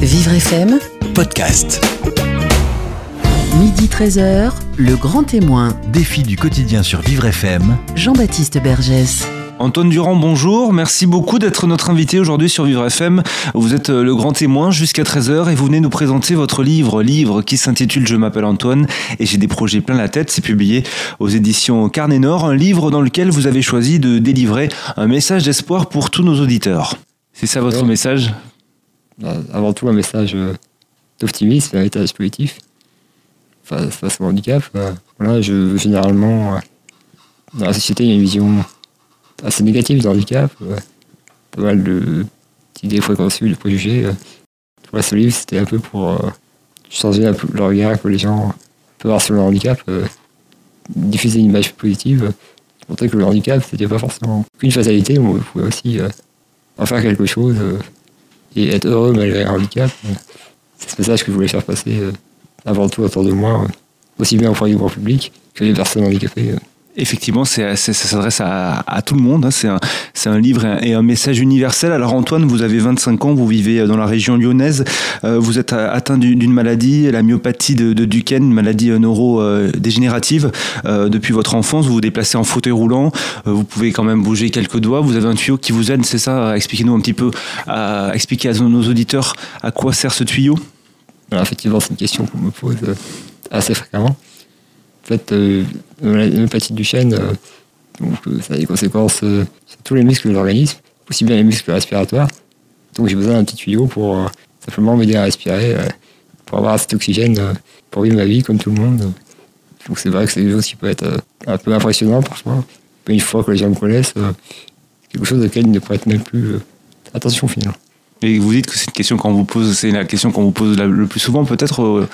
Vivre FM, podcast. midi 13h, le grand témoin, Défi du quotidien sur Vivre FM. Jean-Baptiste Bergès. Antoine Durand, bonjour. Merci beaucoup d'être notre invité aujourd'hui sur Vivre FM. Vous êtes euh, le grand témoin jusqu'à 13h et vous venez nous présenter votre livre, livre qui s'intitule Je m'appelle Antoine et j'ai des projets plein la tête. C'est publié aux éditions Carnet Nord, un livre dans lequel vous avez choisi de délivrer un message d'espoir pour tous nos auditeurs. C'est ça votre Oui. message? Avant tout un message euh, d'optimisme, un message positif face, face au handicap. Euh, voilà, je, généralement, euh, dans la société, il y a une vision assez négative du handicap, euh, pas mal de- d'idées préconçues, de préjugés. euh. Voilà, ce livre, c'était un peu pour euh, changer un peu le regard que les gens peuvent avoir sur le handicap, euh, diffuser une image positive, euh, montrer que le handicap, c'était pas forcément qu'une fatalité, on pouvait aussi euh, en faire quelque chose. euh, et être heureux malgré un handicap. euh, C'est ce message que je voulais faire passer euh, avant tout autour de moi, euh, aussi bien auprès du grand public que les personnes handicapées. Euh. Effectivement, ça s'adresse à, tout le monde. hein. C'est un, livre et un, message universel. Alors Antoine, vous avez 25 ans, vous vivez dans la région lyonnaise. Euh, vous êtes atteint d'une maladie, la myopathie de, de Duchenne, une maladie neurodégénérative. Euh, depuis votre enfance, vous vous déplacez en fauteuil roulant. Euh, vous pouvez quand même bouger quelques doigts. Vous avez un tuyau qui vous aide, c'est ça? Expliquez-nous un petit peu, à, expliquer à nos auditeurs à quoi sert ce tuyau. Effectivement, c'est une question qu'on me pose euh, assez fréquemment. En fait, euh, la l'hépatie du chêne, euh, donc, euh, ça a des conséquences sur tous les muscles de l'organisme, aussi bien les muscles respiratoires. Donc j'ai besoin d'un petit tuyau pour simplement m'aider à respirer, pour avoir cet oxygène, pour vivre ma vie comme tout le monde. Donc c'est vrai que c'est quelque chose qui peut être un peu impressionnant parfois. Mais une fois que les gens me connaissent, c'est quelque chose auquel ils ne prêtent même plus attention finalement. Et vous dites que c'est une question qu'on vous pose, c'est la question qu'on vous pose le plus souvent, peut-être euh,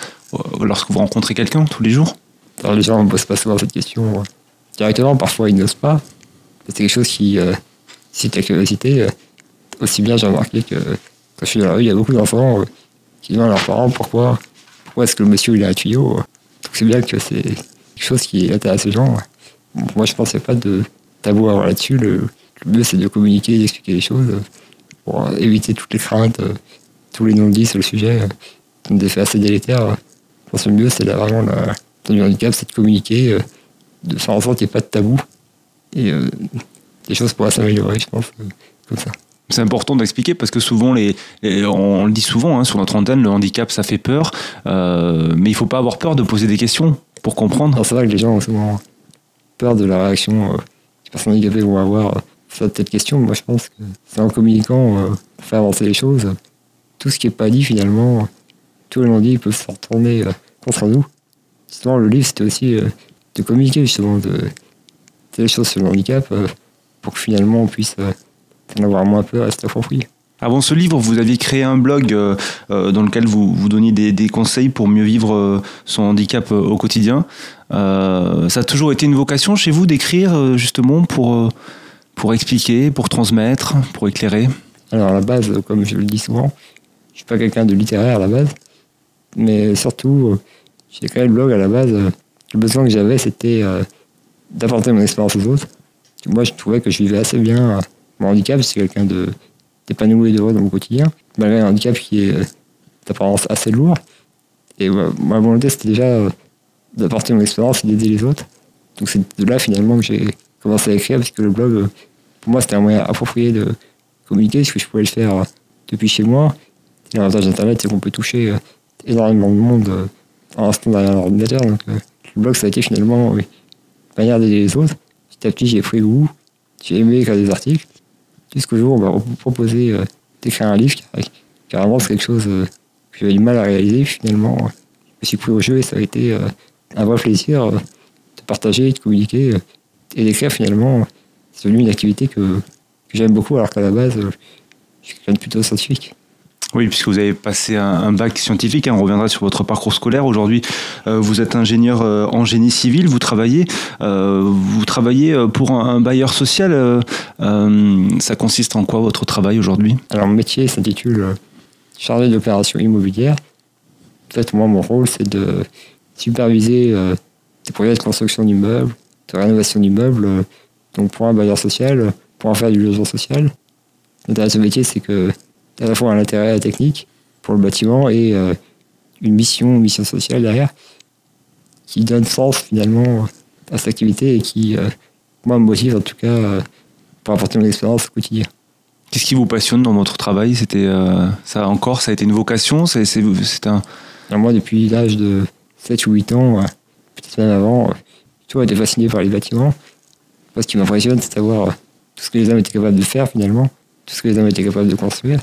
lorsque vous rencontrez quelqu'un tous les jours? Alors, les gens ne posent pas souvent cette question euh, directement, parfois ils n'osent pas. C'est quelque chose qui euh, suscite la curiosité. euh. aussi bien j'ai remarqué que quand je suis dans la rue, il y a beaucoup d'enfants euh, qui demandent à leurs parents pourquoi, pourquoi est-ce que le monsieur il a un tuyau. euh. Donc c'est bien que c'est quelque chose qui intéresse les gens. moi je a pas de tabou avoir là-dessus. Le, mieux c'est de communiquer, d'expliquer les choses pour éviter toutes les craintes, tous les non-dits sur le sujet. des effets assez délétères. Je pense que le mieux c'est vraiment la, le handicap, c'est de communiquer, euh, de faire en sorte qu'il n'y ait pas de tabou. Et euh, les choses pourraient s'améliorer, je pense, euh, comme ça. C'est important d'expliquer parce que souvent, les, les- on le dit souvent hein, sur notre antenne, le handicap ça fait peur, euh, mais il faut pas avoir peur de poser des questions pour comprendre. C'est vrai que les gens ont souvent peur de la réaction euh, que les personnes handicapées vont avoir euh, sur cette question. Moi, je pense que c'est en communiquant, pour faire avancer les choses. Tout ce qui n'est pas dit, finalement, euh, tous les non-dits peuvent se retourner contre nous. Justement, le livre, c'était aussi euh, de communiquer, justement, de, des choses sur le handicap euh, pour que finalement on puisse euh, en avoir moins peur et se l'approprier. Avant ce livre, vous aviez créé un blog dans lequel vous, vous donniez des, des conseils pour mieux vivre son handicap au quotidien. Euh, ça a toujours été une vocation chez vous d'écrire justement pour, pour expliquer, pour transmettre, pour éclairer? Alors à la base, comme je le dis souvent, je suis pas quelqu'un de littéraire à la base, mais surtout, j'ai créé le blog à la base. euh, Le besoin que j'avais, c'était euh, d'apporter mon expérience aux autres. Moi, je trouvais que je vivais assez bien euh, mon handicap. C'est quelqu'un de d'épanoui et d'heureux dans mon quotidien, malgré un handicap qui est d'apparence assez lourd. Et ma volonté, c'était déjà d'apporter mon expérience et d'aider les autres. Donc c'est de là finalement que j'ai commencé à écrire, parce que le blog, pour moi, c'était un moyen approprié de communiquer, parce que je pouvais le faire depuis chez moi. L'avantage d'Internet, c'est qu'on peut toucher énormément de monde en restant derrière l'ordinateur. Donc euh, le blog, ça a été finalement oui, d'aider les autres. Petit à petit, j'ai pris goût, j'ai aimé écrire des articles. Jusqu'au jour on m'a proposé euh, d'écrire un livre, car- carrément, c'est quelque chose euh, que j'avais du mal à réaliser. Finalement, euh, je me suis pris au jeu et ça a été euh, un vrai plaisir euh, de partager, de communiquer euh, et d'écrire finalement. C'est devenu une activité que, j'aime beaucoup, alors qu'à la base, euh, je suis quelqu'un de plutôt scientifique. Oui, puisque vous avez passé un, bac scientifique, hein, on reviendra sur votre parcours scolaire. Aujourd'hui, euh, vous êtes ingénieur euh, en génie civil, vous travaillez, euh, vous travaillez pour un, bailleur social. ça consiste en quoi votre travail aujourd'hui? Alors, mon métier s'intitule chargé d'opérations immobilières. En fait, moi, mon rôle, c'est de superviser des projets de construction d'immeubles, de rénovation d'immeubles, donc pour un bailleur social, pour en faire du logement social. L'intérêt de ce métier, c'est que à la fois un intérêt technique pour le bâtiment et euh, une mission, une mission sociale derrière qui donne sens finalement à cette activité et qui, euh, moi, me motive en tout cas euh, pour apporter mon expérience au quotidien. Qu'est-ce qui vous passionne dans votre travail? C'était euh, ça encore, ça a été une vocation? C'est c'est- c'est un. Alors moi, depuis l'âge de 7 ou 8 ans, peut-être même avant, j'ai toujours été fasciné par les bâtiments. Moi, ce qui m'impressionne, c'est d'avoir tout ce que les hommes étaient capables de faire finalement, tout ce que les hommes étaient capables de construire.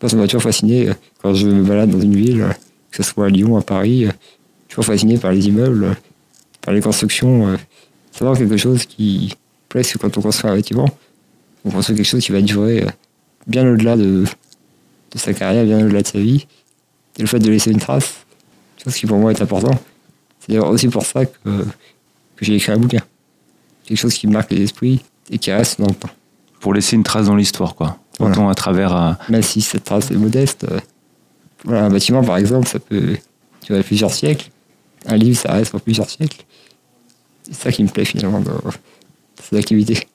Moi, ça m'a toujours fasciné euh, quand je me balade dans une ville, euh, que ce soit à Lyon, à Paris, euh, toujours fasciné par les immeubles, par les constructions. C'est vraiment quelque chose qui, presque quand on construit un bâtiment, on construit quelque chose qui va durer bien au-delà de, sa carrière, bien au-delà de sa vie. Et le fait de laisser une trace, chose qui pour moi est important. C'est aussi pour ça que, que j'ai écrit un bouquin. Quelque chose qui marque les esprits et qui reste dans le temps. Pour laisser une trace dans l'histoire, quoi. Voilà. Autant à travers. euh, Même si cette trace est modeste, euh, voilà, un bâtiment par exemple, ça peut durer plusieurs siècles. Un livre, ça reste pour plusieurs siècles. C'est ça qui me plaît finalement dans, cette activité.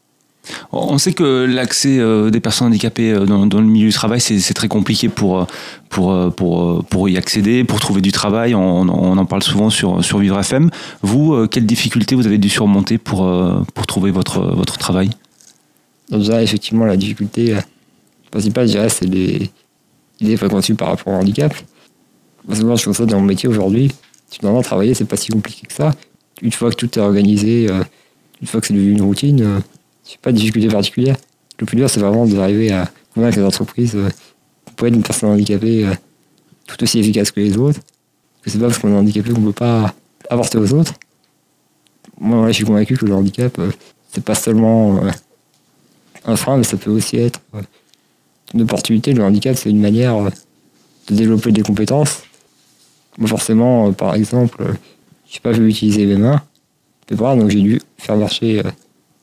On sait que l'accès euh, des personnes handicapées euh, dans, dans le milieu du travail, c'est très compliqué pour, pour, pour, pour y accéder, pour trouver du travail. On, on en parle souvent sur, sur Vivre FM. Vous, quelles difficultés vous avez dû surmonter pour, pour trouver votre, votre travail? Déjà, effectivement, la difficulté euh, principale, je dirais, c'est les idées préconçues par rapport au handicap. Moi, souvent, je constate dans mon métier aujourd'hui, finalement, travailler, c'est pas si compliqué que ça. Une fois que tout est organisé, euh, une fois que c'est devenu une routine, euh, c'est pas de difficulté particulière. Le plus dur, c'est vraiment d'arriver à convaincre les entreprises euh, qu'on peut être une personne handicapée euh, tout aussi efficace que les autres, que c'est pas parce qu'on est handicapé qu'on peut pas apporter aux autres. Moi, je suis convaincu que le handicap, euh, c'est pas seulement euh, un frein, mais ça peut aussi être euh, une opportunité. Le handicap, c'est une manière euh, de développer des compétences. Moi, forcément, euh, par exemple, euh, je n'ai pas pu utiliser mes mains, mes bras, donc j'ai dû faire marcher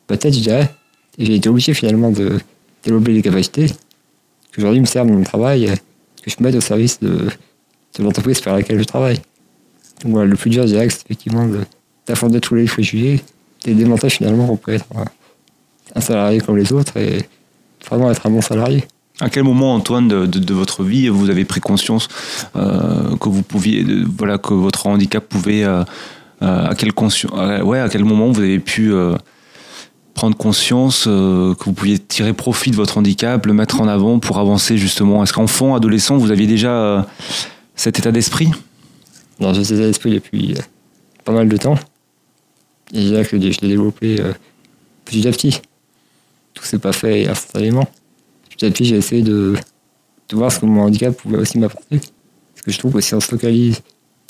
ma tête, je dirais. Et j'ai été obligé finalement de développer des capacités qui aujourd'hui me servent dans mon travail, que je mettre au service de, l'entreprise par laquelle je travaille. Donc voilà, le plus dur, je dirais, c'est effectivement d'affronter tous les préjugés et démontrer finalement qu'on peut être un salarié comme les autres et vraiment être un bon salarié. À quel moment, Antoine, de, votre vie, vous avez pris conscience euh, que vous pouviez, voilà, que votre handicap pouvait, euh, euh, à quel euh, ouais, à quel moment vous avez pu prendre conscience que vous pouviez tirer profit de votre handicap, le mettre en avant pour avancer justement? Est-ce qu'enfant, adolescent, vous aviez déjà cet état d'esprit? J'ai cet état d'esprit depuis pas mal de temps. Et dirais que je l'ai développé petit à petit. Tout s'est pas fait instantanément. Petit à j'ai essayé de, voir ce que mon handicap pouvait aussi m'apporter. Parce que je trouve que si on se focalise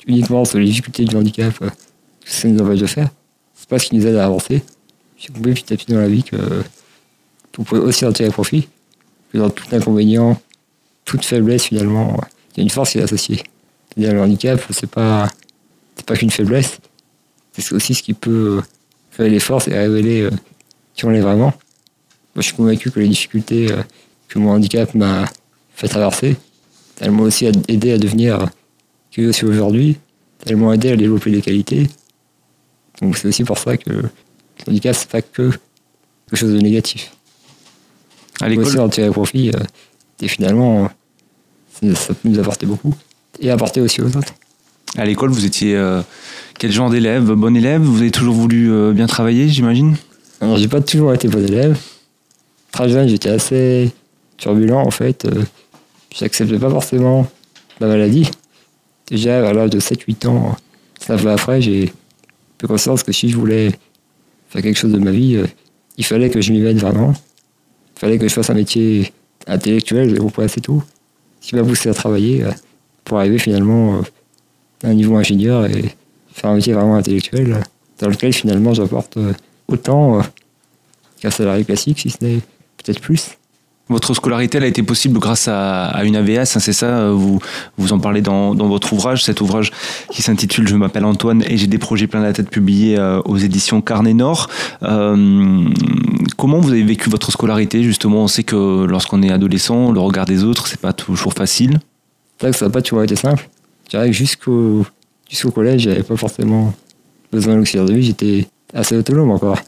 uniquement sur les difficultés du handicap, euh, que ça nous empêche de faire, c'est pas ce qui nous aide à avancer. J'ai compris petit à petit dans la vie que qu'on pouvait aussi en tirer profit. Que dans tout inconvénient, toute faiblesse finalement, il y a une force qui est associée. C'est-à-dire le handicap, c'est pas, c'est pas qu'une faiblesse, c'est aussi ce qui peut créer les forces et révéler euh, qui on est vraiment. Moi, je suis convaincu que les difficultés euh, que mon handicap m'a fait traverser, elles m'ont aussi aidé à devenir qui je suis aujourd'hui, elles m'ont aidé à développer des qualités. Donc c'est aussi pour ça que le handicap, c'est pas que quelque chose de négatif. À peut aussi l'école en tirer profit euh, et finalement, ça, ça peut nous apporter beaucoup et apporter aussi aux autres. À l'école, vous étiez euh, quel genre d'élève Bon élève? Vous avez toujours voulu euh, bien travailler, j'imagine? Alors, j'ai pas toujours été bon élève. Très jeune, j'étais assez turbulent en fait. Euh, J'acceptais pas forcément ma maladie. Déjà à l'âge de 7-8 ans, ça va après, j'ai pris conscience que si je voulais faire quelque chose de ma vie, euh, il fallait que je m'y mette vraiment. Il fallait que je fasse un métier intellectuel, j'ai compris assez tôt. Ce qui m'a poussé à travailler euh, pour arriver finalement euh, à un niveau ingénieur et faire un métier vraiment intellectuel dans lequel finalement j'apporte autant qu'un salarié classique, si ce n'est peut-être plus. Votre scolarité, elle a été possible grâce à, une AVS, hein, c'est ça euh, vous, vous en parlez dans, votre ouvrage, cet ouvrage qui s'intitule Je m'appelle Antoine et j'ai des projets plein la tête publié euh, aux éditions Carnet Nord. Euh, comment vous avez vécu votre scolarité Justement, on sait que lorsqu'on est adolescent, le regard des autres, c'est pas toujours facile. C'est vrai que ça n'a pas toujours été simple. Que jusqu'au jusqu'au collège, j'avais pas forcément besoin d'auxiliaire de vie, j'étais assez autonome encore.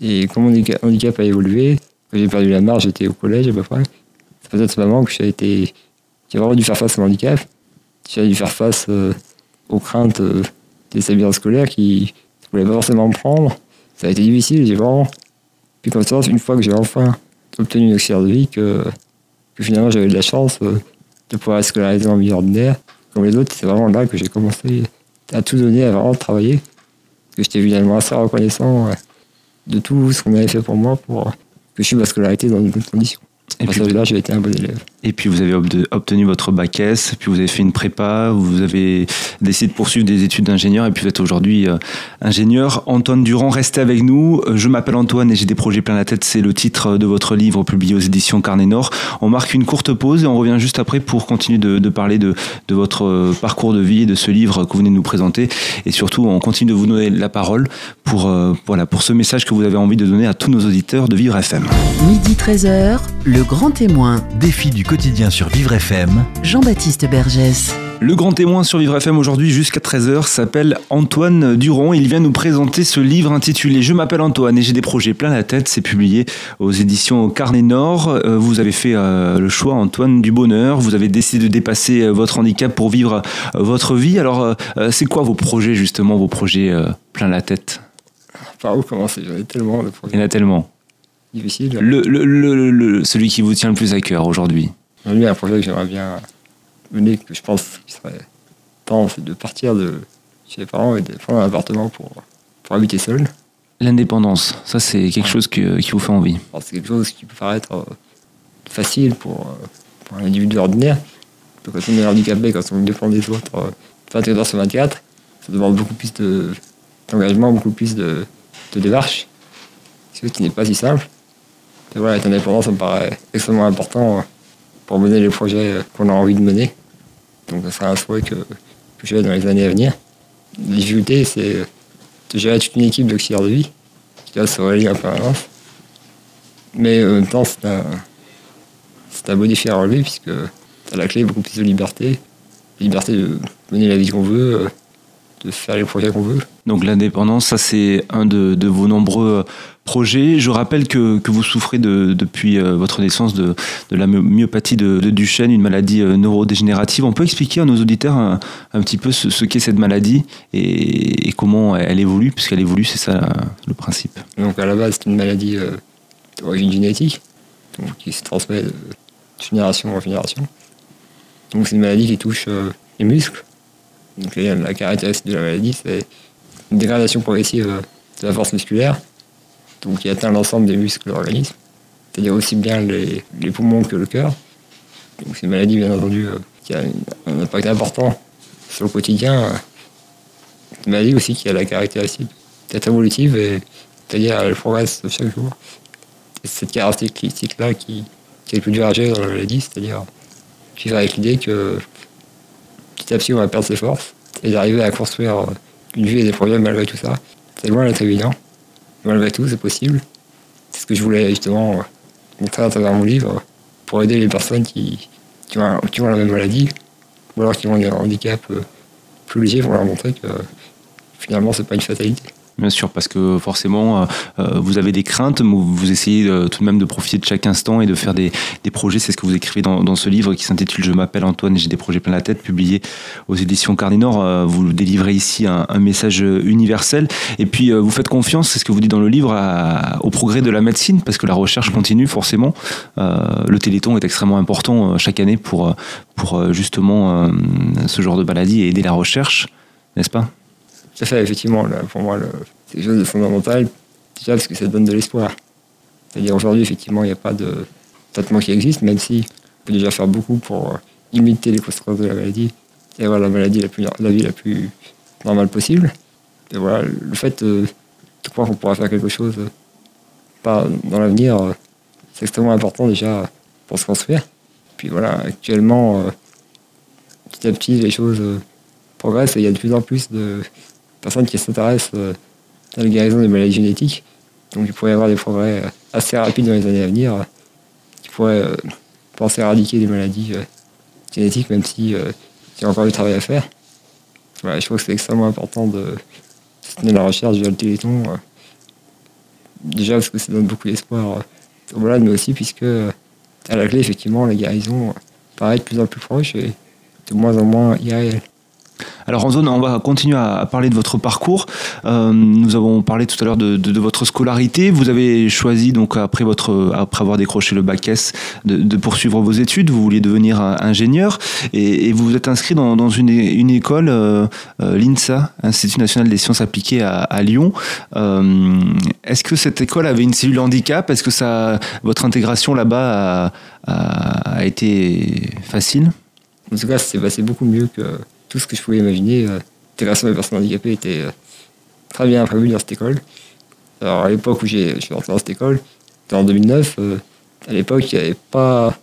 Et quand mon handicap- a évolué, j'ai perdu la marge, j'étais au collège à peu près. C'est peut-être ce moment que j'ai été j'ai vraiment dû faire face au handicap. J'ai dû faire face euh, aux craintes euh, des établissements scolaires qui ne voulaient pas forcément me prendre. Ça a été difficile, j'ai vraiment puis ça, une fois que j'ai enfin obtenu une auxiliaire de vie, que, finalement j'avais de la chance euh, de pouvoir être scolarisé en milieu ordinaire, comme les autres, c'est vraiment là que j'ai commencé à tout donner, à vraiment travailler. Que j'étais évidemment assez reconnaissant de tout ce qu'on avait fait pour moi pour je suis ma scolarité dans de bonnes conditions. Et puis, là, j'ai été un bon élève. Et puis vous avez obtenu votre bac S, puis vous avez fait une prépa, vous avez décidé de poursuivre des études d'ingénieur, et puis vous êtes aujourd'hui euh, ingénieur. Antoine Durand, restez avec nous. Euh, Je m'appelle Antoine et j'ai des projets plein la tête, c'est le titre de votre livre publié aux éditions Carnet Nord. On marque une courte pause et on revient juste après pour continuer de, parler de, votre euh, parcours de vie et de ce livre que vous venez de nous présenter. Et surtout, on continue de vous donner la parole pour, euh, voilà, pour ce message que vous avez envie de donner à tous nos auditeurs de Vivre FM. Midi 13h, le grand témoin, Défi du quotidien sur Vivre FM. Jean-Baptiste Bergès. Le grand témoin sur Vivre FM aujourd'hui jusqu'à 13h s'appelle Antoine Durand. Il vient nous présenter ce livre intitulé Je m'appelle Antoine et j'ai des projets plein la tête. C'est publié aux éditions Carnet Nord. Euh, Vous avez fait euh, le choix, Antoine, du bonheur. Vous avez décidé de dépasser euh, votre handicap pour vivre votre vie. Alors, c'est quoi vos projets justement, vos projets plein la tête? Par où commencer? J'en ai tellement de Il y en a tellement. difficiles. Le, le- le- le- celui qui vous tient le plus à cœur aujourd'hui. Aujourd'hui, un projet que j'aimerais bien mener, que je pense qu'il serait temps, c'est de partir de chez les parents et de prendre un appartement pour, pour habiter seul. L'indépendance, ça c'est quelque chose que- qui vous fait envie. C'est quelque chose qui peut paraître euh, facile pour, euh, pour un individu ordinaire. Quand on est handicapé, quand on dépend des autres euh, 24 heures sur 24, ça demande beaucoup plus de- d'engagement, beaucoup plus de, de démarches, ce qui n'est pas si simple. Et voilà, être indépendant, ça me paraît extrêmement important euh, pour mener les projets qu'on a envie de mener. Donc, ça sera un souhait que, que j'ai dans les années à venir. La difficulté, c'est de gérer toute une équipe d'auxiliaires de vie qui doit se relier en permanence. Mais en même temps, c'est un, c'est un à relever puisque à la clé beaucoup plus de liberté. Liberté de mener la vie qu'on veut, euh, de faire les projets qu'on veut. Donc l'indépendance, ça c'est un de, de vos nombreux euh, projets. Je rappelle que, que vous souffrez de, depuis euh, votre naissance de, de la my- myopathie de, Duchenne, une maladie euh, neurodégénérative. On peut expliquer à nos auditeurs un, un petit peu ce, ce qu'est cette maladie et, et comment elle évolue, puisqu'elle évolue, c'est ça le principe. Donc à la base, c'est une maladie euh, d'origine génétique, donc qui se transmet de génération en génération. Donc c'est une maladie qui touche euh, les muscles. Donc la, caractéristique de la maladie, c'est une dégradation progressive de la force musculaire, donc qui atteint l'ensemble des muscles de l'organisme, c'est-à-dire aussi bien les, poumons que le cœur. Donc c'est une maladie, bien entendu, euh, qui a un, impact important sur le quotidien. C'est une maladie aussi qui a la caractéristique d'être évolutive c'est-à-dire elle progresse chaque jour. C'est cette caractéristique-là qui, qui est le plus dur à gérer dans la maladie, c'est-à-dire vivre avec l'idée que petit à on va perdre ses forces et d'arriver à construire euh, une vie et des projets malgré tout ça. C'est loin d'être évident. Malgré tout, c'est possible. C'est ce que je voulais justement euh, montrer à travers mon livre pour aider les personnes qui, ont, un- la même maladie ou alors qui ont des handicaps euh, plus légers pour leur montrer que finalement c'est pas une fatalité. Bien sûr, parce que forcément, euh, euh, vous avez des craintes, mais vous essayez euh, tout de même de profiter de chaque instant et de faire des, des projets. C'est ce que vous écrivez dans, dans ce livre qui s'intitule Je m'appelle Antoine et j'ai des projets plein la tête, publié aux éditions Cardinor. Vous délivrez ici un, message universel. Et puis, vous faites confiance, c'est ce que vous dites dans le livre, au progrès de la médecine, parce que la recherche continue forcément. Le Téléthon est extrêmement important chaque année pour, pour justement ce genre de maladie et aider la recherche, n'est-ce pas? À fait, effectivement, là, pour moi, c'est quelque chose de fondamental, déjà parce que ça donne de l'espoir. C'est-à-dire aujourd'hui, effectivement, il n'y a pas de traitement qui existe, même si on peut déjà faire beaucoup pour euh, limiter les conséquences de la maladie et avoir la maladie la, plus, la vie la plus normale possible. Et voilà, le fait euh, de croire qu'on pourra faire quelque chose euh, pas dans l'avenir, c'est extrêmement important déjà pour se construire. Puis voilà, actuellement, petit à petit, les choses progressent et il y a de plus en plus de personnes qui s'intéressent euh, à la guérison des maladies génétiques. Donc il pourrait y avoir des progrès euh, assez rapides dans les années à venir euh, qui pourraient penser à éradiquer les maladies génétiques, même si il y a encore du travail à faire. Je trouve que c'est extrêmement important de soutenir la recherche via le Téléthon. déjà parce que ça donne beaucoup d'espoir aux malades, mais aussi puisque à la clé, effectivement, la guérison paraît de plus en plus proche et de moins en moins irréel. Alors zone, on va continuer à parler de votre parcours. Euh, nous avons parlé tout à l'heure de, votre scolarité. Vous avez choisi donc après votre après avoir décroché le bac S de, poursuivre vos études. Vous vouliez devenir ingénieur et, vous vous êtes inscrit dans, une, une, école, euh, euh, l'INSA, Institut national des sciences appliquées à, Lyon. Est-ce que cette école avait une cellule handicap? Est-ce que ça, votre intégration là-bas a, a été facile? En tout cas, c'est passé beaucoup mieux que tout ce que je pouvais imaginer. Euh, des personnes handicapées était euh, très bien prévue dans cette école. Alors à l'époque où je suis rentré dans cette école, c'était en 2009, euh, à l'époque il n'y avait pas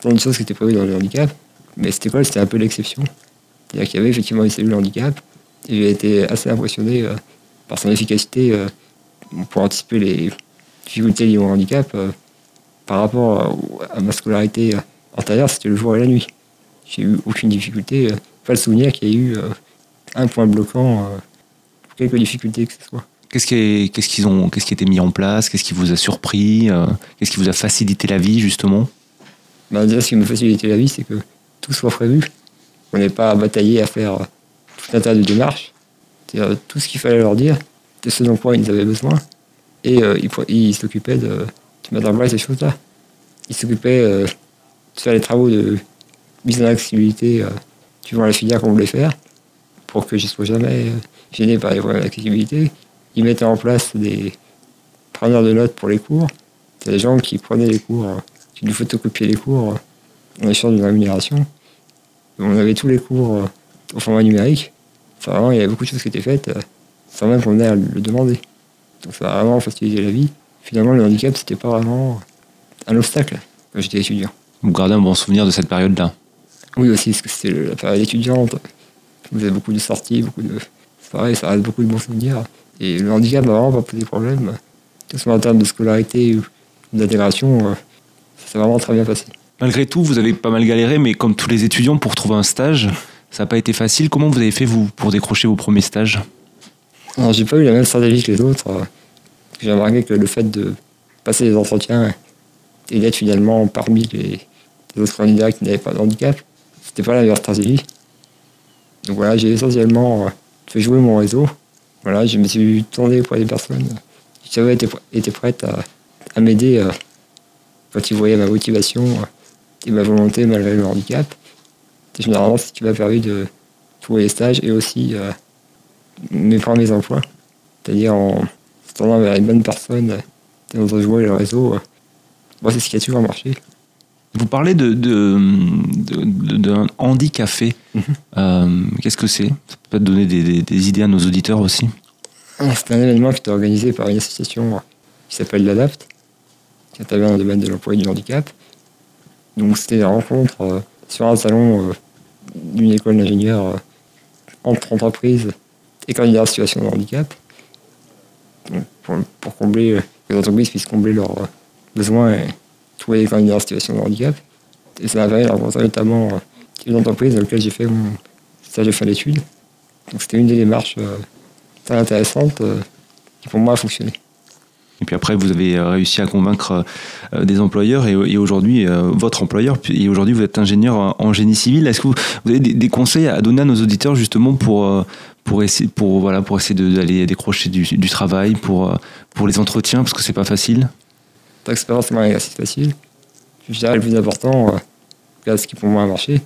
tant de choses qui étaient prévues dans le handicap, mais cette école c'était un peu l'exception. C'est-à-dire qu'il y avait effectivement une cellule handicap, et j'ai été assez impressionné par son efficacité pour anticiper les difficultés liées au handicap par rapport à ma scolarité antérieure, c'était le jour et la nuit. J'ai eu aucune difficulté pas le souvenir qu'il y ait eu euh, un point bloquant, euh, quelques difficultés que ce soit. Qu'est-ce qui, qu'est-ce qu'ils ont, qu'est-ce qui a été mis en place? Qu'est-ce qui vous a surpris euh, Qu'est-ce qui vous a facilité la vie justement? Bah, Déjà, ce qui m'a facilité la vie, c'est que tout soit prévu. On n'est pas bataillé à faire tout un tas de démarches. C'est-à-dire tout ce qu'il fallait leur dire, de ce dont quoi ils avaient besoin. Et ils, ils s'occupaient de, de, mettre en place ces choses-là. Ils s'occupaient de faire les travaux de mise en accessibilité suivant la filière qu'on voulait faire, pour que je ne sois jamais euh, gêné par les problèmes d'accessibilité. Ils mettaient en place des preneurs de notes pour les cours. C'est des gens qui prenaient les cours, euh, qui nous photocopiaient les cours euh, en échange d'une rémunération. On avait tous les cours au format numérique. Vraiment, il y avait beaucoup de choses qui étaient faites sans même qu'on ait à le demander. Donc ça a vraiment facilité la vie. Finalement, le handicap, c'était pas vraiment un obstacle quand j'étais étudiant. Vous gardez un bon souvenir de cette période-là? Oui, aussi, parce que c'était la période étudiante. Vous avez beaucoup de sorties, beaucoup de pareil, ça reste beaucoup de bons souvenirs. Et le handicap n'a vraiment pas posé de problème. Que ce soit en termes de scolarité ou d'intégration, euh, ça s'est vraiment très bien passé. Malgré tout, vous avez pas mal galéré, mais comme tous les étudiants, pour trouver un stage, ça n'a pas été facile. Comment vous avez fait, vous, pour décrocher vos premiers stages? Alors, j'ai pas eu la même stratégie que les autres. Euh, j'ai remarqué que le fait de passer les entretiens et d'être finalement parmi les, les autres candidats qui n'avaient pas de handicap, c'était pas la meilleure stratégie. Donc voilà, j'ai essentiellement euh, fait jouer mon réseau. Voilà, je me suis tourné pour des personnes qui avaient été, prêtes à, m'aider euh, quand ils voyaient ma motivation euh, et ma volonté malgré le handicap. C'est généralement ce qui m'a permis de trouver les stages et aussi mes premiers emplois. C'est-à-dire en se tournant vers une bonne personne et en jouer le réseau. Moi, c'est ce qui a toujours marché. Vous parlez de, d'un handicapé. Mhm. Euh, qu'est-ce que c'est? Ça peut peut-être donner des, idées à nos auditeurs aussi? Ah, c'est un événement qui est organisé par une association qui s'appelle l'ADAPT, qui intervient dans le domaine de l'emploi et du handicap. Donc c'était une rencontre euh, sur un salon euh, d'une école d'ingénieurs entre entreprises et candidats en situation de handicap. pour, pour, combler, que les entreprises puissent combler leurs besoins et trouver des candidats en situation de handicap. Et ça permis de notamment euh, une entreprise dans laquelle j'ai fait mon stage de fin d'études. Donc c'était une des démarches euh, très intéressantes euh, qui pour moi a fonctionné. Et puis après, vous avez réussi à convaincre des employeurs et, aujourd'hui, votre employeur, et aujourd'hui, vous êtes ingénieur en génie civil. Est-ce que vous, avez des, conseils à donner à nos auditeurs justement pour, pour essayer, pour, voilà, pour essayer d'aller décrocher du, du, travail, pour, pour les entretiens, parce que c'est pas facile? Cette expérience m'a facile. Je dirais le plus important, euh, ce qui pour moi a marché,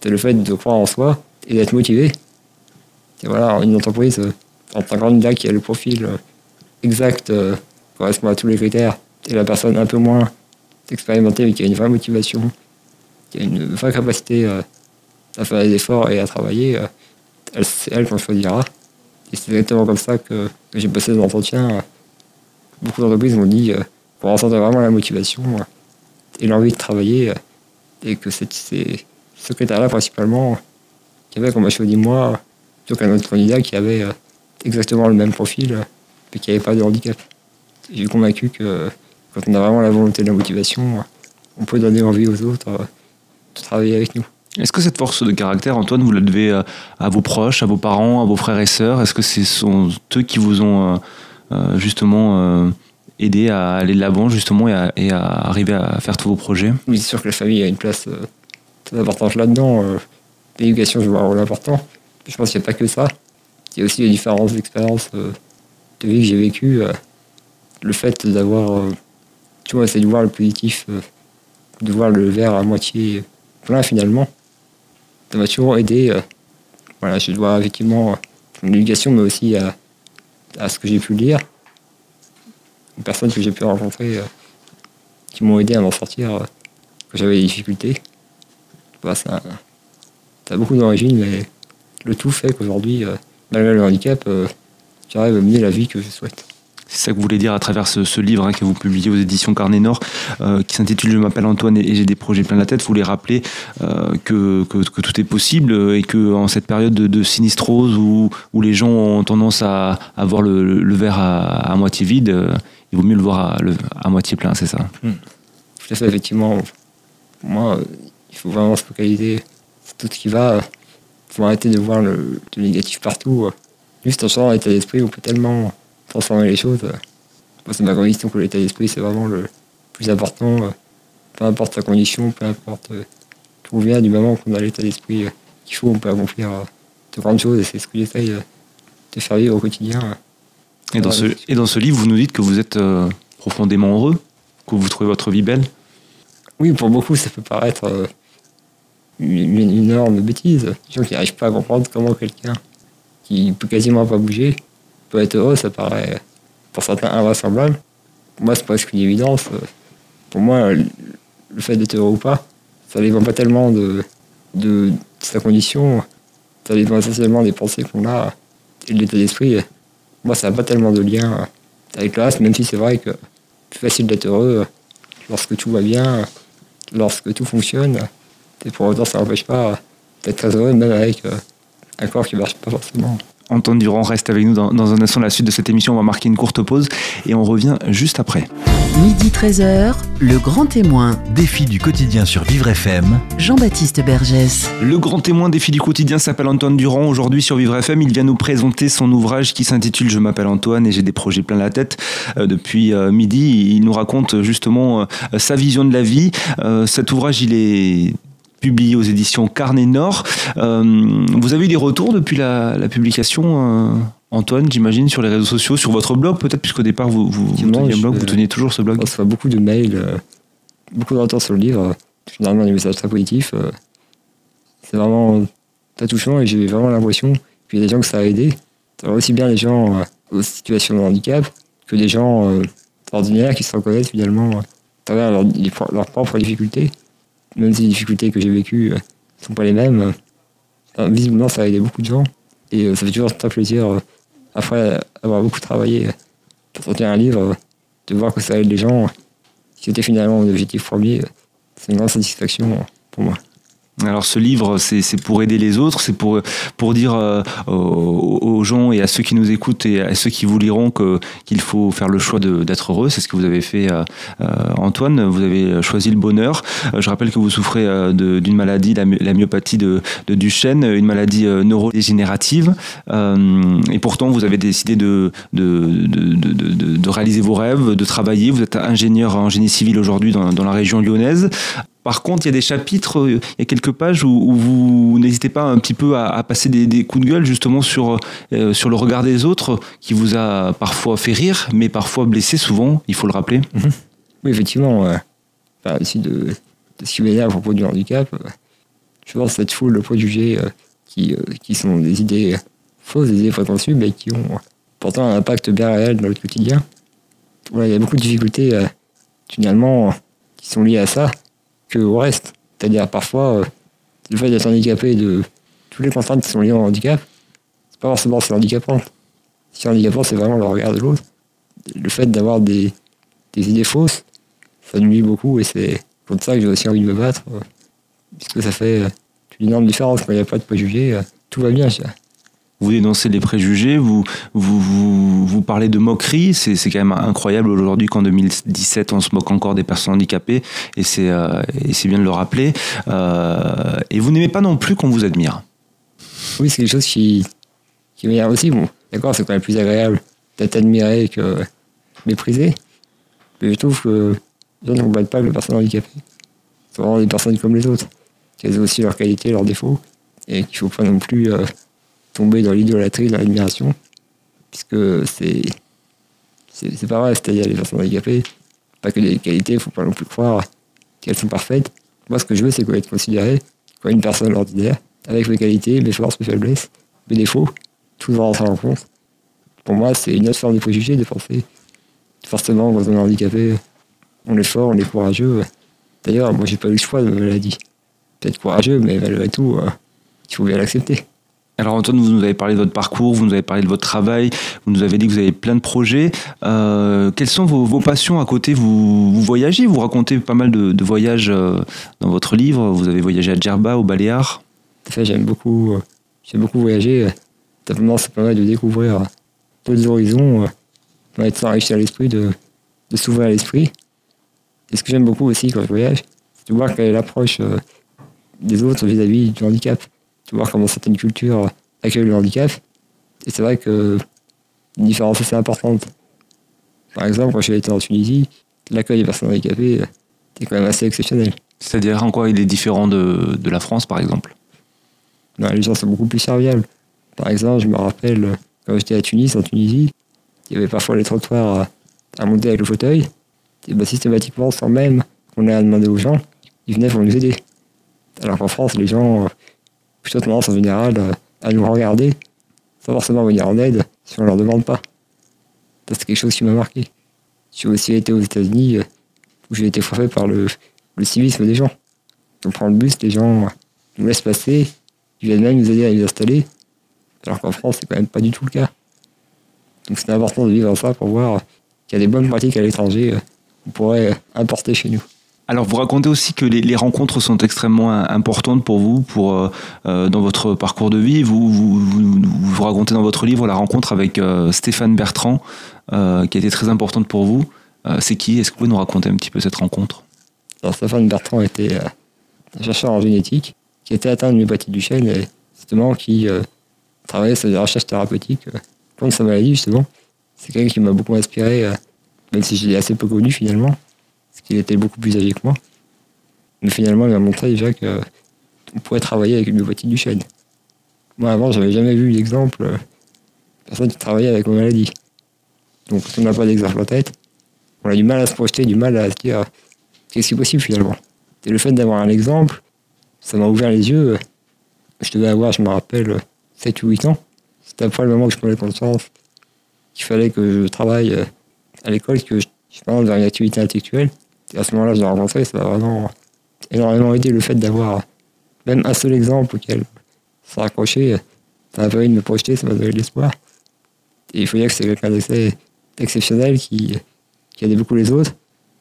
c'est le fait de croire en soi et d'être motivé. Et voilà, une entreprise, euh, en tant que candidat qui a le profil euh, exact, euh, correspond à tous les critères, et la personne un peu moins expérimentée, mais qui a une vraie motivation, qui a une vraie capacité à faire des efforts et à travailler, elle, c'est elle qu'on choisira. Et c'est exactement comme ça que, j'ai passé des entretiens. Beaucoup d'entreprises m'ont dit pour ressentir vraiment la motivation euh, et l'envie de travailler. Euh, et que c'est ce critère-là principalement qui avait, comme m'a choisi moi, plutôt qu'un autre candidat qui avait euh, exactement le même profil, mais qui n'avait pas de handicap. Suis convaincu que quand on a vraiment la volonté et la motivation, on peut donner envie aux autres de travailler avec nous. Est-ce que cette force de caractère, Antoine, vous la devez à vos proches, à vos parents, à vos frères et sœurs? Est-ce que ce sont eux qui vous ont justement aider à aller de l'avant justement et à, arriver à faire tous vos projets Oui, c'est sûr que la famille a une place euh, très importante là-dedans. Euh, L'éducation joue un rôle important. Je pense qu'il n'y a pas que ça. Il y a aussi les différentes expériences euh, de vie que j'ai vécues. euh, le fait d'avoir, tu vois, c'est de voir le positif, euh, de voir le verre à moitié plein finalement. Ça m'a toujours aidé. voilà, je dois effectivement à mon éducation, mais aussi à, à ce que j'ai pu lire, personnes que j'ai pu rencontrer euh, qui m'ont aidé à m'en sortir euh, quand j'avais des difficultés. Voilà, ça, a beaucoup d'origine, mais le tout fait qu'aujourd'hui, euh, malgré le handicap, j'arrive à mener la vie que je souhaite. C'est ça que vous voulez dire à travers ce, livre hein, que vous publiez aux éditions Carnet Nord, qui s'intitule Je m'appelle Antoine et, j'ai des projets plein la tête. Vous voulez rappeler que, que, tout est possible et que en cette période de, de sinistrose où, où les gens ont tendance à, à voir le, verre à, moitié vide, il vaut mieux le voir à, à moitié plein, c'est ça Tout à fait, effectivement. Pour moi, il faut vraiment se focaliser sur tout ce qui va. Il faut arrêter de voir le, négatif partout. Juste en changeant l'état d'esprit, on peut tellement transformer les choses. c'est ma conviction que l'état d'esprit, c'est vraiment le plus important. Peu importe sa condition, peu importe on vient, du moment qu'on a l'état d'esprit qu'il faut, on peut accomplir de grandes choses. Et c'est ce que j'essaye de faire vivre au quotidien. Et dans, ce, et dans ce livre, vous nous dites que vous êtes euh, profondément heureux, que vous trouvez votre vie belle. Oui, pour beaucoup, ça peut paraître euh, une, une énorme bêtise. Les gens qui n'arrivent pas à comprendre comment quelqu'un qui peut quasiment pas bouger peut être heureux, ça paraît pour certains invraisemblable. Pour moi, c'est presque une évidence. Pour moi, le fait d'être heureux ou pas, ça dépend pas tellement de, de sa condition, ça dépend essentiellement des pensées qu'on a et de l'état d'esprit. Moi, ça n'a pas tellement de lien avec le reste, même si c'est vrai que c'est plus facile d'être heureux lorsque tout va bien, lorsque tout fonctionne. Et pour autant, ça n'empêche pas d'être très heureux, même avec euh, un corps qui ne marche pas forcément. Antoine Durand reste avec nous dans, dans un instant. La suite de cette émission, on va marquer une courte pause et on revient juste après. Midi 13h, le grand témoin, Défi du quotidien sur Vivre FM. Jean-Baptiste Bergès. Le grand témoin des filles du quotidien s'appelle Antoine Durand. Aujourd'hui sur Vivre FM, il vient nous présenter son ouvrage qui s'intitule Je m'appelle Antoine et j'ai des projets plein la tête. Euh, depuis euh, midi, il nous raconte justement euh, sa vision de la vie. Euh, cet ouvrage, il est publié aux éditions Carnet Nord. Euh, vous avez eu des retours depuis la, la publication, euh, Antoine, j'imagine, sur les réseaux sociaux, sur votre blog peut-être, puisqu'au départ vous, vous, vous teniez un blog, vous teniez toujours ce blog. On reçoit beaucoup de mails, euh, beaucoup de retours sur le livre, généralement des messages très positifs. c'est vraiment très touchant et j'ai vraiment l'impression qu'il y a des gens que ça a aidé. Ça aussi bien les gens aux situations de handicap que des gens ordinaires qui se reconnaissent finalement à travers leur- les pro- leurs propres difficultés. Même si les difficultés que j'ai vécues ne sont pas les mêmes, euh, visiblement ça a aidé beaucoup de gens. Et euh, ça fait toujours très plaisir, euh, après avoir beaucoup travaillé euh, pour sortir un livre, euh, de voir que ça aide les gens, c'était finalement mon objectif premier. C'est une grande satisfaction pour moi. Alors ce livre, c'est pour aider les autres, c'est pour, pour dire euh, aux, gens et à ceux qui nous écoutent et à ceux qui vous liront qu'il faut faire le choix d'être heureux. C'est ce que vous avez fait, euh, euh, Antoine. Vous avez choisi le bonheur. Je rappelle que vous souffrez d'une maladie, la, my- la myopathie de, de Duchenne, une maladie neurodégénérative. Et pourtant, vous avez décidé de, de- de réaliser vos rêves, de travailler. Vous êtes ingénieur en génie civil aujourd'hui dans, dans la région lyonnaise. Par contre, il y a des chapitres, euh, il y a quelques pages où, vous n'hésitez pas un petit peu à, passer des, coups de gueule justement sur, euh, sur le regard des autres qui vous a parfois fait rire, mais parfois blessé souvent, il faut le rappeler. Oui, effectivement, enfin, aussi de, de ce qui m'énerve à propos du handicap, euh, je pense cette foule de préjugés qui, qui sont des idées fausses, des idées préconçues, mais qui ont pourtant un impact bien réel dans le quotidien. Il y a beaucoup de difficultés, finalement, qui sont liées à ça que au reste. C'est-à-dire, parfois, euh, le fait d'être handicapé, de toutes les contraintes qui sont liées au handicap, c'est pas forcément c'est handicapant. Si c'est handicapant, c'est vraiment le regard de l'autre. Le fait d'avoir des, des idées fausses, ça nuit beaucoup et c'est contre ça que j'ai aussi envie de me battre. euh, puisque ça fait euh, une énorme différence. Quand il n'y a pas de préjugés, tout va bien. Vous dénoncez les préjugés, vous, vous, vous parlez de moquerie, c'est c'est quand même incroyable aujourd'hui qu'en 2017 on se moque encore des personnes handicapées et c'est euh, c'est bien de le rappeler. Euh, et vous n'aimez pas non plus qu'on vous admire. Oui, c'est quelque chose qui, qui m'énerve aussi. D'accord, c'est quand même plus agréable d'être admiré que méprisé. Mais je trouve que les gens ne comprennent pas les personnes handicapées sont vraiment des personnes comme les autres. qu'elles ont aussi leurs qualités, leurs défauts, et qu'il ne faut pas non plus euh, tomber dans l'idolâtrie, dans l'admiration, puisque c'est c'est pas vrai, c'est-à-dire les personnes handicapées, pas que des qualités, il ne faut pas non plus croire qu'elles sont parfaites. Moi, ce que je veux, c'est qu'on être considéré comme une personne ordinaire, avec mes qualités, mes forces, mes faiblesses, mes défauts, tout rentrer en compte. Pour moi, c'est une autre forme de préjugé de penser forcément quand on est handicapé, on est fort, on est courageux. D'ailleurs, moi, j'ai pas eu le choix de ma maladie. Peut-être courageux, mais malgré tout, euh, il faut bien l'accepter. Alors Antoine, vous nous avez parlé de votre parcours, vous nous avez parlé de votre travail, vous nous avez dit que vous avez plein de projets. Euh, quelles sont vos, passions à côté? Vous, voyagez, vous racontez pas mal de, voyages euh, dans votre livre. Vous avez voyagé à Djerba, au Baléares. J'aime beaucoup, j'aime beaucoup voyager. Simplement, ça permet de découvrir d'autres horizons, de s'enrichir l'esprit, de, de s'ouvrir à l'esprit. Et ce que j'aime beaucoup aussi quand je voyage, c'est de voir quelle est l'approche euh, des autres vis-à-vis du handicap. De voir comment certaines cultures accueillent le handicap. Et c'est vrai que une différence assez importante. Par exemple, quand j'ai été en Tunisie, l'accueil des personnes handicapées était quand même assez exceptionnel. C'est-à-dire en quoi il est différent de, de la France, par exemple? Ben, Les gens sont beaucoup plus serviables. Par exemple, je me rappelle, quand j'étais à Tunis, en Tunisie, il y avait parfois les trottoirs à monter avec le fauteuil. Et bah, systématiquement, sans même qu'on ait à demander aux gens, ils venaient pour nous aider. Alors qu'en France, les gens, plutôt tendance en général euh, à nous regarder, sans forcément venir en aide si on leur demande pas. c'est quelque chose qui m'a marqué. J'ai aussi été aux États-Unis, euh, où j'ai été frappé par le, le civisme des gens. On prend le bus, les gens nous laissent passer, ils viennent même nous aider à les installer, alors qu'en France, c'est quand même pas du tout le cas. Donc c'est important de vivre ça pour voir qu'il y a des bonnes pratiques à l'étranger qu'on pourrait importer chez nous. Alors vous racontez aussi que les, rencontres sont extrêmement importantes pour vous, pour euh, euh, dans votre parcours de vie. Vous vous, racontez dans votre livre la rencontre avec euh, Stéphane Bertrand, qui a été très importante pour vous. C'est qui? Est-ce que vous pouvez nous raconter un petit peu cette rencontre? Alors, Stéphane Bertrand était un chercheur en génétique qui était atteint de myopathie du chêne et justement qui travaillait sur des recherches thérapeutiques contre sa maladie justement. C'est quelqu'un qui m'a beaucoup inspiré même si je l'ai assez peu connu finalement, parce qu'il était beaucoup plus âgé que moi. Mais finalement, il m'a montré déjà qu'on pourrait travailler avec une myopathie du chêne. Moi, avant, j'avais jamais vu d'exemple de personne qui travaillait avec une maladie. Donc, on n'a pas d'exemple en tête, on a du mal à se projeter, du mal à se dire qu'est-ce qui est possible finalement. Et le fait d'avoir un exemple, ça m'a ouvert les yeux. Je devais avoir, je me rappelle, 7 ou 8 ans. C'était après le moment où je prenais conscience qu'il fallait que je travaille à l'école que je pas dans une activité intellectuelle. Et à ce moment-là, je l'ai rencontré, ça m'a vraiment énormément aidé le fait d'avoir même un seul exemple auquel se raccrocher. Ça m'a permis de me projeter, ça m'a donné de l'espoir. Et il faut dire que c'est quelqu'un d'assez exceptionnel qui, qui aidait beaucoup les autres,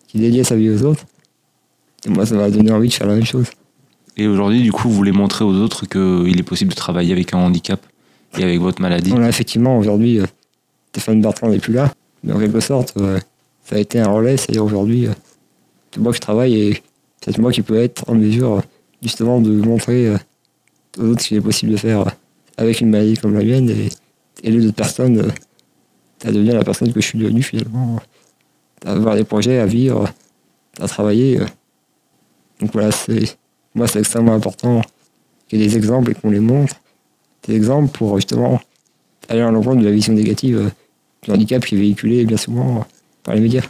qui dédiait sa vie aux autres. Et moi, ça m'a donné envie de faire la même chose. Et aujourd'hui, du coup, vous voulez montrer aux autres qu'il est possible de travailler avec un handicap et avec votre maladie? On a effectivement, aujourd'hui, euh, Stéphane Bertrand n'est plus là. Mais en quelque sorte, euh, ça a été un relais, c'est-à-dire aujourd'hui, euh, moi qui travaille et c'est moi qui peux être en mesure justement de montrer euh, aux autres ce qu'il est possible de faire avec une maladie comme la mienne et aider d'autres personnes à devenir la personne que je suis devenu finalement, à avoir des projets, à vivre, à travailler. Donc voilà, c'est moi c'est extrêmement important qu'il y ait des exemples et qu'on les montre, des exemples pour justement aller à l'encontre de la vision négative le handicap qui est véhiculé bien souvent par les médias.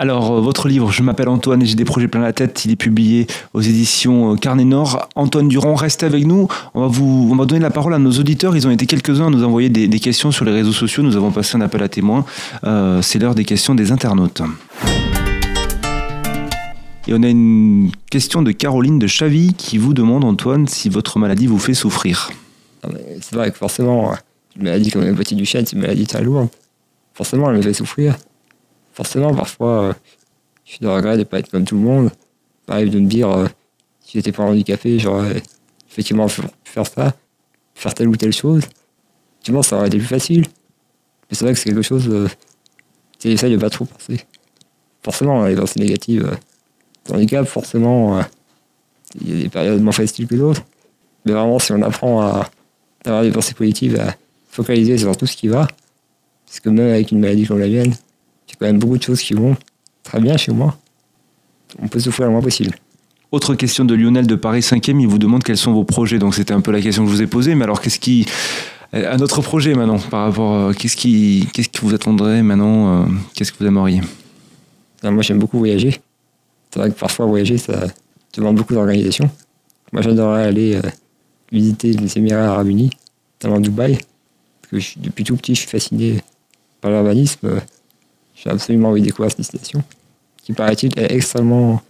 Alors, euh, votre livre, je m'appelle Antoine et j'ai des projets plein la tête, il est publié aux éditions euh, Carnet Nord. Antoine Durand, restez avec nous. On va vous on va donner la parole à nos auditeurs. Ils ont été quelques-uns à nous envoyer des, questions sur les réseaux sociaux. Nous avons passé un appel à témoins. Euh, c'est l'heure des questions des internautes. Et on a une question de Caroline de Chavy qui vous demande, Antoine, si votre maladie vous fait souffrir. C'est vrai que forcément, une maladie comme la du Duchenne, c'est une maladie très lourde forcément, elle me fait souffrir. Forcément, parfois, euh, je suis de regret de ne pas être comme tout le monde. Pareil de me dire, euh, si j'étais pas handicapé, j'aurais effectivement pu faire ça, faire telle ou telle chose. Effectivement, ça aurait été plus facile. Mais c'est vrai que c'est quelque chose, euh, j'essaye de pas trop penser. Forcément, les pensées négatives, euh, handicap, forcément, euh, il y a des périodes moins faciles que d'autres. Mais vraiment, si on apprend à avoir des pensées positives, à focaliser sur tout ce qui va, parce que même avec une maladie comme la mienne, a quand même beaucoup de choses qui vont très bien chez moi. On peut souffrir le moins possible. Autre question de Lionel de Paris 5e, il vous demande quels sont vos projets. Donc c'était un peu la question que je vous ai posée, mais alors qu'est-ce qui... Un autre projet maintenant, par rapport... euh, Qu'est-ce qui, qu'est-ce qui vous attendrait maintenant euh, Qu'est-ce que vous aimeriez? Alors, moi, j'aime beaucoup voyager. C'est vrai que parfois, voyager, ça demande beaucoup d'organisation. Moi, j'adorerais aller euh, visiter les Émirats Arabes Unis, notamment Dubaï. Parce que je depuis tout petit, je suis fasciné par l'urbanisme. J'ai absolument envie de découvrir cette destination, qui paraît-il est extrêmement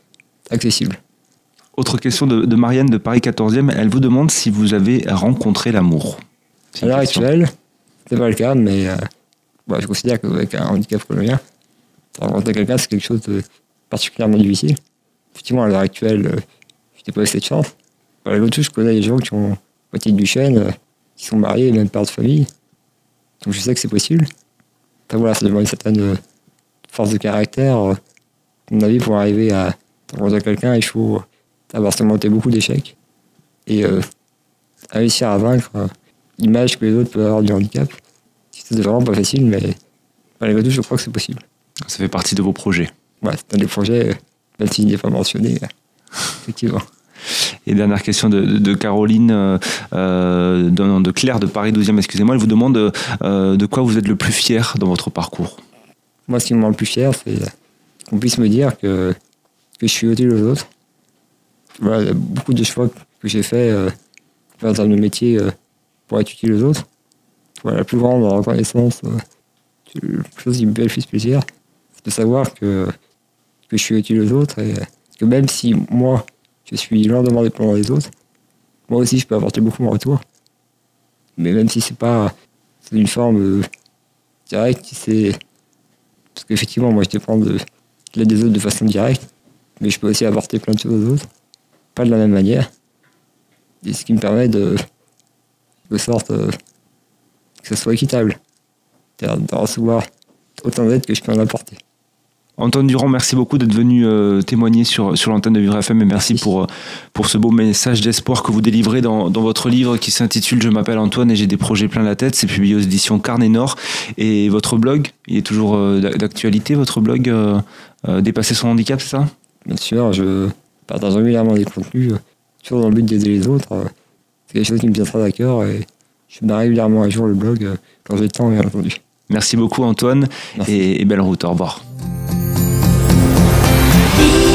accessible. Autre question de, de Marianne de Paris 14e, elle vous demande si vous avez rencontré l'amour. À l'heure actuelle, c'est pas le cas, mais euh, je considère qu'avec un handicap comme le mien, rencontrer quelqu'un, c'est quelque chose de particulièrement difficile. Effectivement, à l'heure actuelle, euh, je n'ai pas eu cette chance. Par contre, je connais des gens qui ont moitié de Duchenne, euh, qui sont mariés même pères de famille. Donc je sais que c'est possible. Après, voilà, ça demande une certaine force de caractère. euh, à mon avis, pour arriver à rencontrer quelqu'un, il faut avoir surmonté beaucoup d'échecs et euh, réussir à vaincre euh, l'image que les autres peuvent avoir du handicap. C'est vraiment pas facile, mais malgré tout, je crois que c'est possible. Ça fait partie de vos projets. Ouais, c'est un des projets, euh, même s'il n'est pas mentionné, euh, effectivement. Et dernière question de, de- de Caroline, euh, euh, de, Claire de Paris 12e, excusez-moi, elle vous demande euh, de quoi vous êtes le plus fier dans votre parcours? Moi, ce qui me rend le plus fier, c'est qu'on puisse me dire que, que je suis utile aux autres. Voilà, beaucoup de choix que j'ai fait euh, dans un métier euh, pour être utile aux autres. Voilà, la plus grande reconnaissance, euh, la chose qui me fait le plus plaisir, c'est de savoir que, que je suis utile aux autres et que même si moi, je suis lourdement dépendant des autres, moi aussi, je peux apporter beaucoup en retour. Mais même si c'est pas une forme euh, directe, c'est parce qu'effectivement, moi, je dépends de, de l'aide des autres de façon directe, mais je peux aussi apporter plein de choses aux autres, pas de la même manière. Et ce qui me permet de, de sorte euh, que ce soit équitable, c'est-à-dire de recevoir autant d'aide que je peux en apporter. Antoine Durand, merci beaucoup d'être venu euh, témoigner sur, sur l'antenne de Vivre FM et merci, Merci. pour, euh, pour ce beau message d'espoir que vous délivrez dans, dans votre livre qui s'intitule Je m'appelle Antoine et j'ai des projets plein la tête. C'est publié aux éditions Carnet Nord. Et votre blog, il est toujours euh, d'a- d'actualité, votre blog euh, Dépasser son handicap, c'est ça? Bien sûr, je partage régulièrement des contenus, toujours dans le but d'aider les autres. C'est quelque chose qui me tient très à cœur et je mets régulièrement à jour le blog quand j'ai le temps, bien entendu. Merci beaucoup Antoine Merci. et, et belle route. Au revoir. Vivre